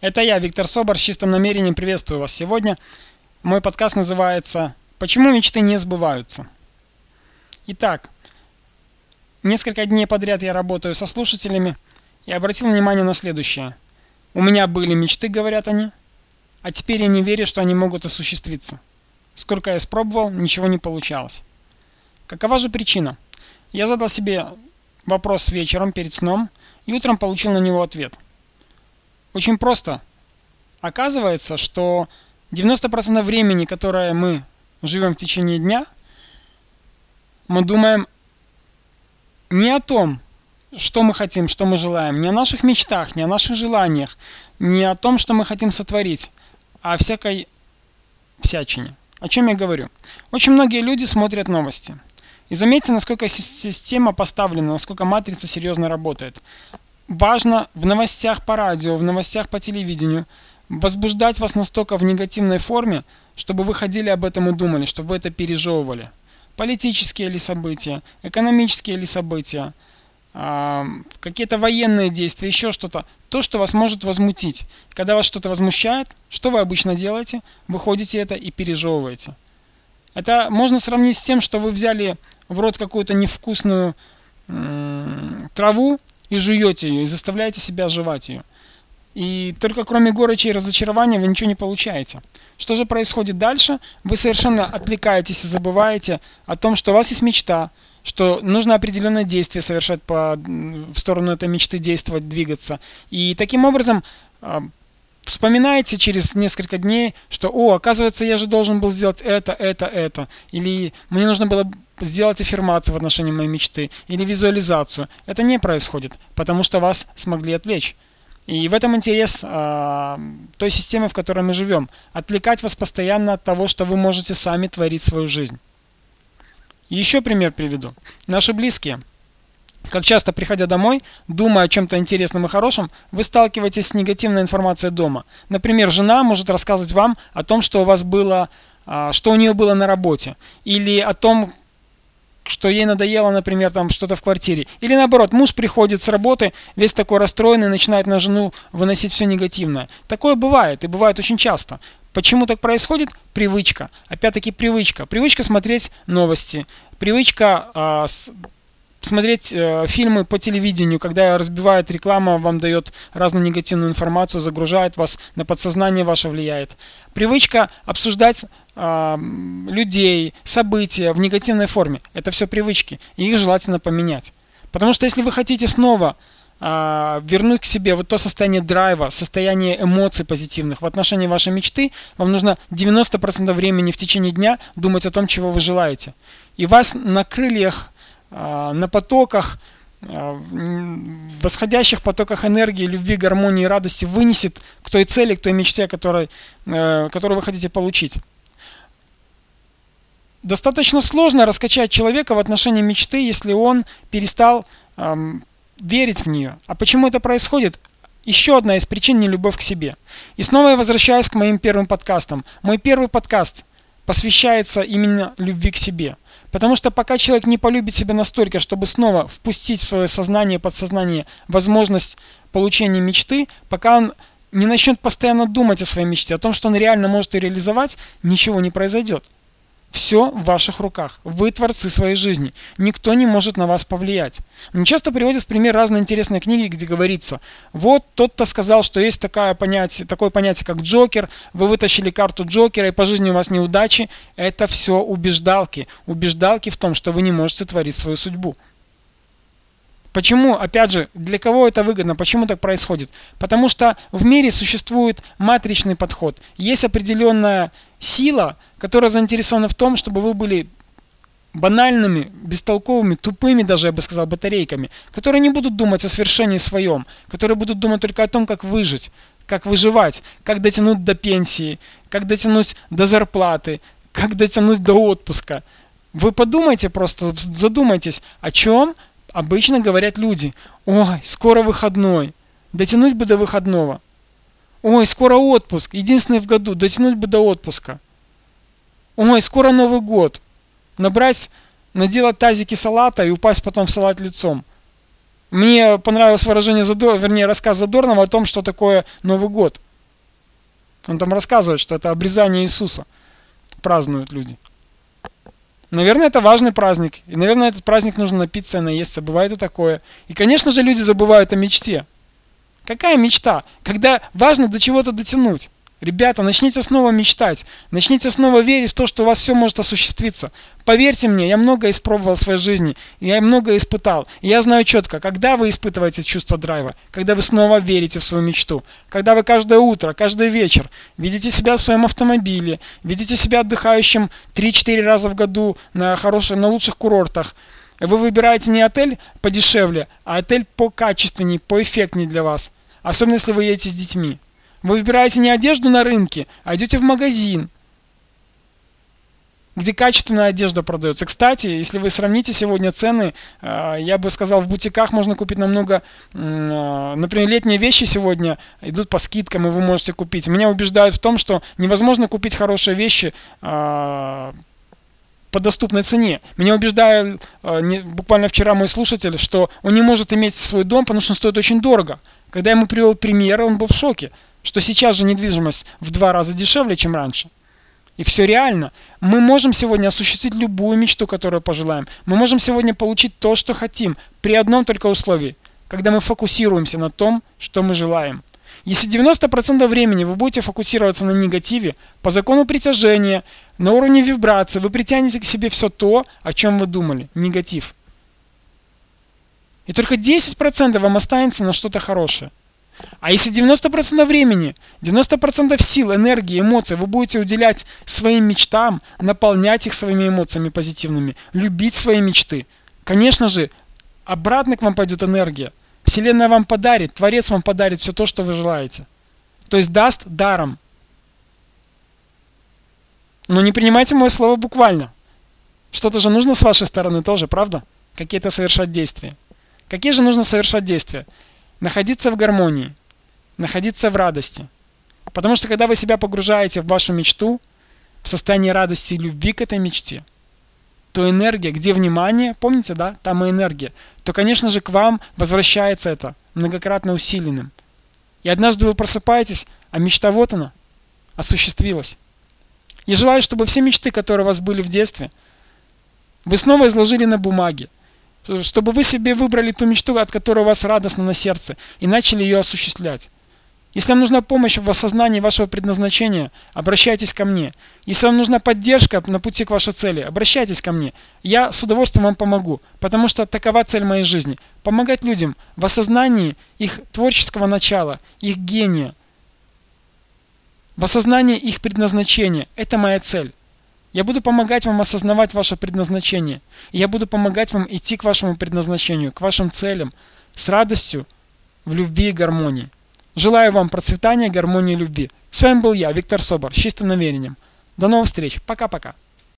Это я, Виктор Собор, с чистым намерением приветствую вас сегодня. Мой подкаст называется «Почему мечты не сбываются?». Итак, несколько дней подряд я работаю со слушателями и обратил внимание на следующее. У меня были мечты, говорят они, а теперь я не верю, что они могут осуществиться. Сколько я испробовал, ничего не получалось. Какова же причина? Я задал себе вопрос вечером перед сном и утром получил на него ответ – очень просто. Оказывается, что 90% времени, которое мы живем в течение дня, мы думаем не о том, что мы хотим, что мы желаем, не о наших мечтах, не о наших желаниях, не о том, что мы хотим сотворить, а о всякой всячине. О чем я говорю? Очень многие люди смотрят новости. И заметьте, насколько система поставлена, насколько матрица серьезно работает важно в новостях по радио, в новостях по телевидению возбуждать вас настолько в негативной форме, чтобы вы ходили об этом и думали, чтобы вы это пережевывали. Политические ли события, экономические ли события, э, какие-то военные действия, еще что-то. То, что вас может возмутить. Когда вас что-то возмущает, что вы обычно делаете? Вы ходите это и пережевываете. Это можно сравнить с тем, что вы взяли в рот какую-то невкусную траву, и жуете ее, и заставляете себя жевать ее. И только кроме горечи и разочарования вы ничего не получаете. Что же происходит дальше? Вы совершенно отвлекаетесь и забываете о том, что у вас есть мечта, что нужно определенное действие совершать по, в сторону этой мечты, действовать, двигаться. И таким образом а, вспоминаете через несколько дней, что, о, оказывается, я же должен был сделать это, это, это. Или мне нужно было сделать аффирмацию в отношении моей мечты или визуализацию. Это не происходит, потому что вас смогли отвлечь. И в этом интерес э, той системы, в которой мы живем. Отвлекать вас постоянно от того, что вы можете сами творить свою жизнь. Еще пример приведу. Наши близкие. Как часто, приходя домой, думая о чем-то интересном и хорошем, вы сталкиваетесь с негативной информацией дома. Например, жена может рассказывать вам о том, что у вас было, что у нее было на работе, или о том, что ей надоело, например, там что-то в квартире. Или наоборот, муж приходит с работы, весь такой расстроенный, начинает на жену выносить все негативное. Такое бывает, и бывает очень часто. Почему так происходит? Привычка. Опять-таки привычка. Привычка смотреть новости. Привычка э, с, смотреть э, фильмы по телевидению, когда разбивает реклама, вам дает разную негативную информацию, загружает вас, на подсознание ваше влияет. Привычка обсуждать э, людей, события в негативной форме. Это все привычки. И их желательно поменять. Потому что если вы хотите снова э, вернуть к себе вот то состояние драйва, состояние эмоций позитивных в отношении вашей мечты, вам нужно 90% времени в течение дня думать о том, чего вы желаете. И вас на крыльях на потоках, а, восходящих потоках энергии, любви, гармонии, радости вынесет к той цели, к той мечте, которой, э, которую вы хотите получить. Достаточно сложно раскачать человека в отношении мечты, если он перестал эм, верить в нее. А почему это происходит? Еще одна из причин – не любовь к себе. И снова я возвращаюсь к моим первым подкастам. Мой первый подкаст посвящается именно любви к себе – Потому что пока человек не полюбит себя настолько, чтобы снова впустить в свое сознание, подсознание возможность получения мечты, пока он не начнет постоянно думать о своей мечте, о том, что он реально может ее реализовать, ничего не произойдет. Все в ваших руках. Вы творцы своей жизни. Никто не может на вас повлиять. Мне часто приводят в пример разные интересные книги, где говорится, вот тот-то сказал, что есть такое понятие, такое понятие, как Джокер, вы вытащили карту Джокера, и по жизни у вас неудачи. Это все убеждалки. Убеждалки в том, что вы не можете творить свою судьбу. Почему, опять же, для кого это выгодно, почему так происходит? Потому что в мире существует матричный подход. Есть определенная сила, которая заинтересована в том, чтобы вы были банальными, бестолковыми, тупыми даже, я бы сказал, батарейками, которые не будут думать о свершении своем, которые будут думать только о том, как выжить, как выживать, как дотянуть до пенсии, как дотянуть до зарплаты, как дотянуть до отпуска. Вы подумайте просто, задумайтесь, о чем обычно говорят люди. Ой, скоро выходной, дотянуть бы до выходного. Ой, скоро отпуск, единственный в году, дотянуть бы до отпуска. Ой, скоро Новый год. Набрать, наделать тазики салата и упасть потом в салат лицом. Мне понравилось выражение, Задор, вернее, рассказ Задорнова о том, что такое Новый год. Он там рассказывает, что это обрезание Иисуса празднуют люди. Наверное, это важный праздник. И, наверное, этот праздник нужно напиться и наесться. Бывает и такое. И, конечно же, люди забывают о мечте. Какая мечта? Когда важно до чего-то дотянуть. Ребята, начните снова мечтать, начните снова верить в то, что у вас все может осуществиться. Поверьте мне, я много испробовал в своей жизни, я много испытал. И я знаю четко, когда вы испытываете чувство драйва, когда вы снова верите в свою мечту, когда вы каждое утро, каждый вечер видите себя в своем автомобиле, видите себя отдыхающим 3-4 раза в году на, хороших, на лучших курортах, вы выбираете не отель подешевле, а отель покачественней, поэффектней для вас. Особенно если вы едете с детьми. Вы выбираете не одежду на рынке, а идете в магазин, где качественная одежда продается. Кстати, если вы сравните сегодня цены, э, я бы сказал, в бутиках можно купить намного, э, например, летние вещи сегодня идут по скидкам, и вы можете купить. Меня убеждают в том, что невозможно купить хорошие вещи э, по доступной цене. Меня убеждает буквально вчера мой слушатель, что он не может иметь свой дом, потому что он стоит очень дорого. Когда я ему привел пример, он был в шоке что сейчас же недвижимость в два раза дешевле, чем раньше. И все реально. Мы можем сегодня осуществить любую мечту, которую пожелаем. Мы можем сегодня получить то, что хотим, при одном только условии, когда мы фокусируемся на том, что мы желаем. Если 90% времени вы будете фокусироваться на негативе, по закону притяжения, на уровне вибрации, вы притянете к себе все то, о чем вы думали, негатив. И только 10% вам останется на что-то хорошее. А если 90% времени, 90% сил, энергии, эмоций вы будете уделять своим мечтам, наполнять их своими эмоциями позитивными, любить свои мечты, конечно же, обратно к вам пойдет энергия. Вселенная вам подарит, Творец вам подарит все то, что вы желаете. То есть даст даром. Но не принимайте мое слово буквально. Что-то же нужно с вашей стороны тоже, правда? Какие-то совершать действия. Какие же нужно совершать действия? Находиться в гармонии, находиться в радости. Потому что когда вы себя погружаете в вашу мечту, в состояние радости и любви к этой мечте, то энергия, где внимание, помните, да, там и энергия, то, конечно же, к вам возвращается это многократно усиленным. И однажды вы просыпаетесь, а мечта вот она, осуществилась. Я желаю, чтобы все мечты, которые у вас были в детстве, вы снова изложили на бумаге, чтобы вы себе выбрали ту мечту, от которой у вас радостно на сердце, и начали ее осуществлять. Если вам нужна помощь в осознании вашего предназначения, обращайтесь ко мне. Если вам нужна поддержка на пути к вашей цели, обращайтесь ко мне. Я с удовольствием вам помогу, потому что такова цель моей жизни. Помогать людям в осознании их творческого начала, их гения, в осознании их предназначения. Это моя цель. Я буду помогать вам осознавать ваше предназначение. Я буду помогать вам идти к вашему предназначению, к вашим целям, с радостью, в любви и гармонии. Желаю вам процветания, гармонии и любви. С вами был я, Виктор Собор, с чистым намерением. До новых встреч. Пока-пока.